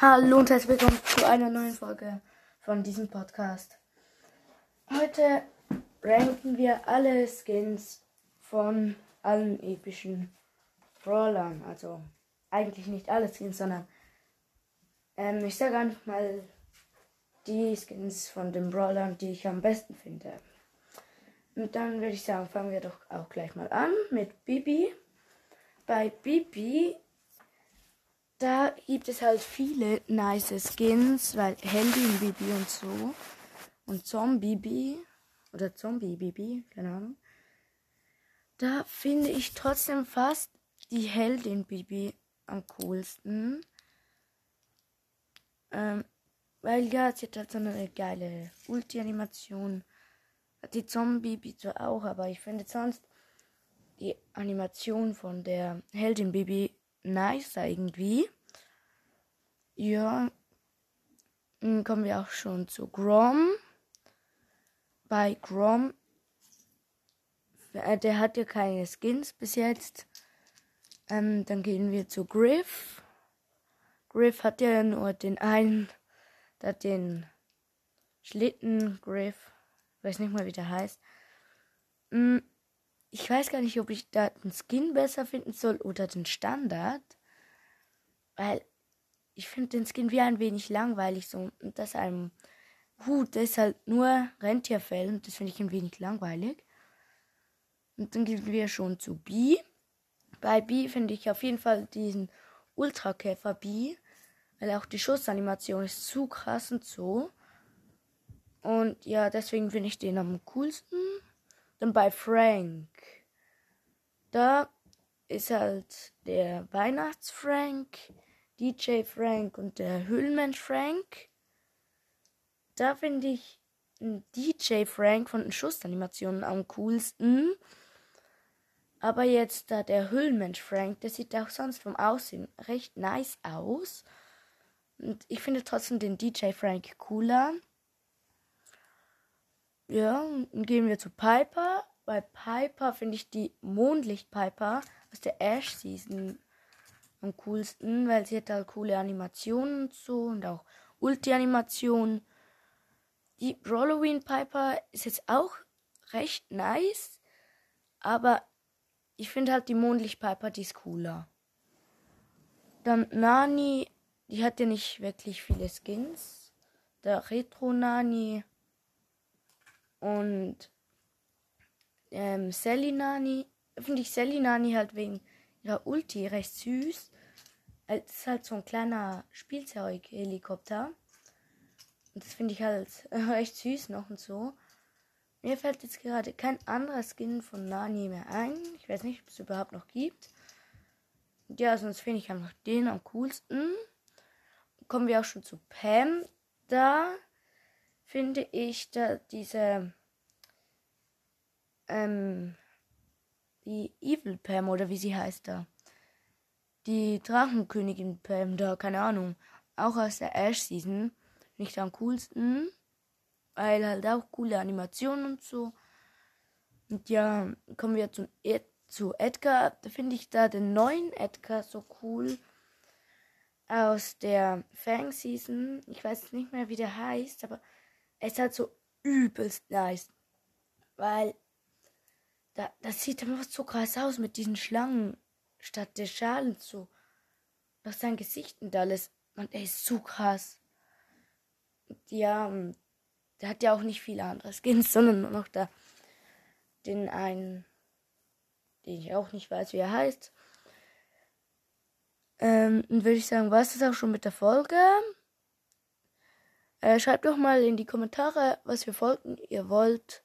Hallo und herzlich willkommen zu einer neuen Folge von diesem Podcast. Heute ranken wir alle Skins von allen epischen Brawlern. Also eigentlich nicht alle Skins, sondern ähm, ich sage einfach mal die Skins von den Brawlern, die ich am besten finde. Und dann würde ich sagen, fangen wir doch auch gleich mal an mit Bibi. Bei Bibi da gibt es halt viele nice Skins, weil Heldin Bibi und so. Und Zombie Bibi oder Zombie Bibi, keine Ahnung. Da finde ich trotzdem fast die Heldin Bibi am coolsten. Ähm, weil ja, sie hat halt so eine geile Ulti-Animation. Die Zombie Bibi zwar auch, aber ich finde sonst die Animation von der Heldin Bibi nice irgendwie. Ja, dann kommen wir auch schon zu Grom. Bei Grom, äh, der hat ja keine Skins bis jetzt. Ähm, dann gehen wir zu Griff. Griff hat ja nur den einen, hat den Schlitten Griff. Weiß nicht mal, wie der heißt. Hm, ich weiß gar nicht, ob ich da den Skin besser finden soll oder den Standard. Weil ich finde den Skin wie ein wenig langweilig. So, und das einem Hut, der ist halt nur Rentierfell und das finde ich ein wenig langweilig. Und dann gehen wir schon zu B. Bei B finde ich auf jeden Fall diesen Ultrakäfer B, weil auch die Schussanimation ist zu krass und so. Und ja, deswegen finde ich den am coolsten. Dann bei Frank. Da ist halt der Weihnachtsfrank, DJ Frank und der Höhlenmensch Frank. Da finde ich DJ Frank von den Schussanimationen am coolsten. Aber jetzt da der Höhlenmensch Frank, der sieht auch sonst vom Aussehen recht nice aus. Und ich finde trotzdem den DJ Frank cooler. Ja, dann gehen wir zu Piper. Bei Piper finde ich die Mondlicht Piper aus der Ash Season am coolsten, weil sie hat halt coole Animationen und so und auch Ulti-Animationen. Die Halloween Piper ist jetzt auch recht nice, aber ich finde halt die Mondlicht Piper, die ist cooler. Dann Nani, die hat ja nicht wirklich viele Skins. Der Retro Nani und ähm, Sally Nani, finde ich Sally Nani halt wegen ihrer Ulti recht süß. Es ist halt so ein kleiner Spielzeughelikopter. Und das finde ich halt recht süß noch und so. Mir fällt jetzt gerade kein anderer Skin von Nani mehr ein. Ich weiß nicht, ob es überhaupt noch gibt. Ja, sonst finde ich einfach den am coolsten. Kommen wir auch schon zu Pam. Da finde ich da diese ähm, die Evil Pam oder wie sie heißt da. Die Drachenkönigin Pam da, keine Ahnung. Auch aus der Ash Season. Nicht am coolsten. Weil halt auch coole Animationen und so. Und ja, kommen wir zu, Ed zu Edgar. Da finde ich da den neuen Edgar so cool. Aus der Fang Season. Ich weiß nicht mehr, wie der heißt, aber er ist halt so übelst nice. Weil da, das sieht einfach so krass aus mit diesen Schlangen statt der Schalen so. Noch sein Gesicht und alles. Und er ist so krass. Ja, der hat ja auch nicht viele andere Skins, sondern nur noch da den einen, den ich auch nicht weiß, wie er heißt. Ähm, dann würde ich sagen, war es das auch schon mit der Folge. Äh, schreibt doch mal in die Kommentare, was für Folgen ihr wollt.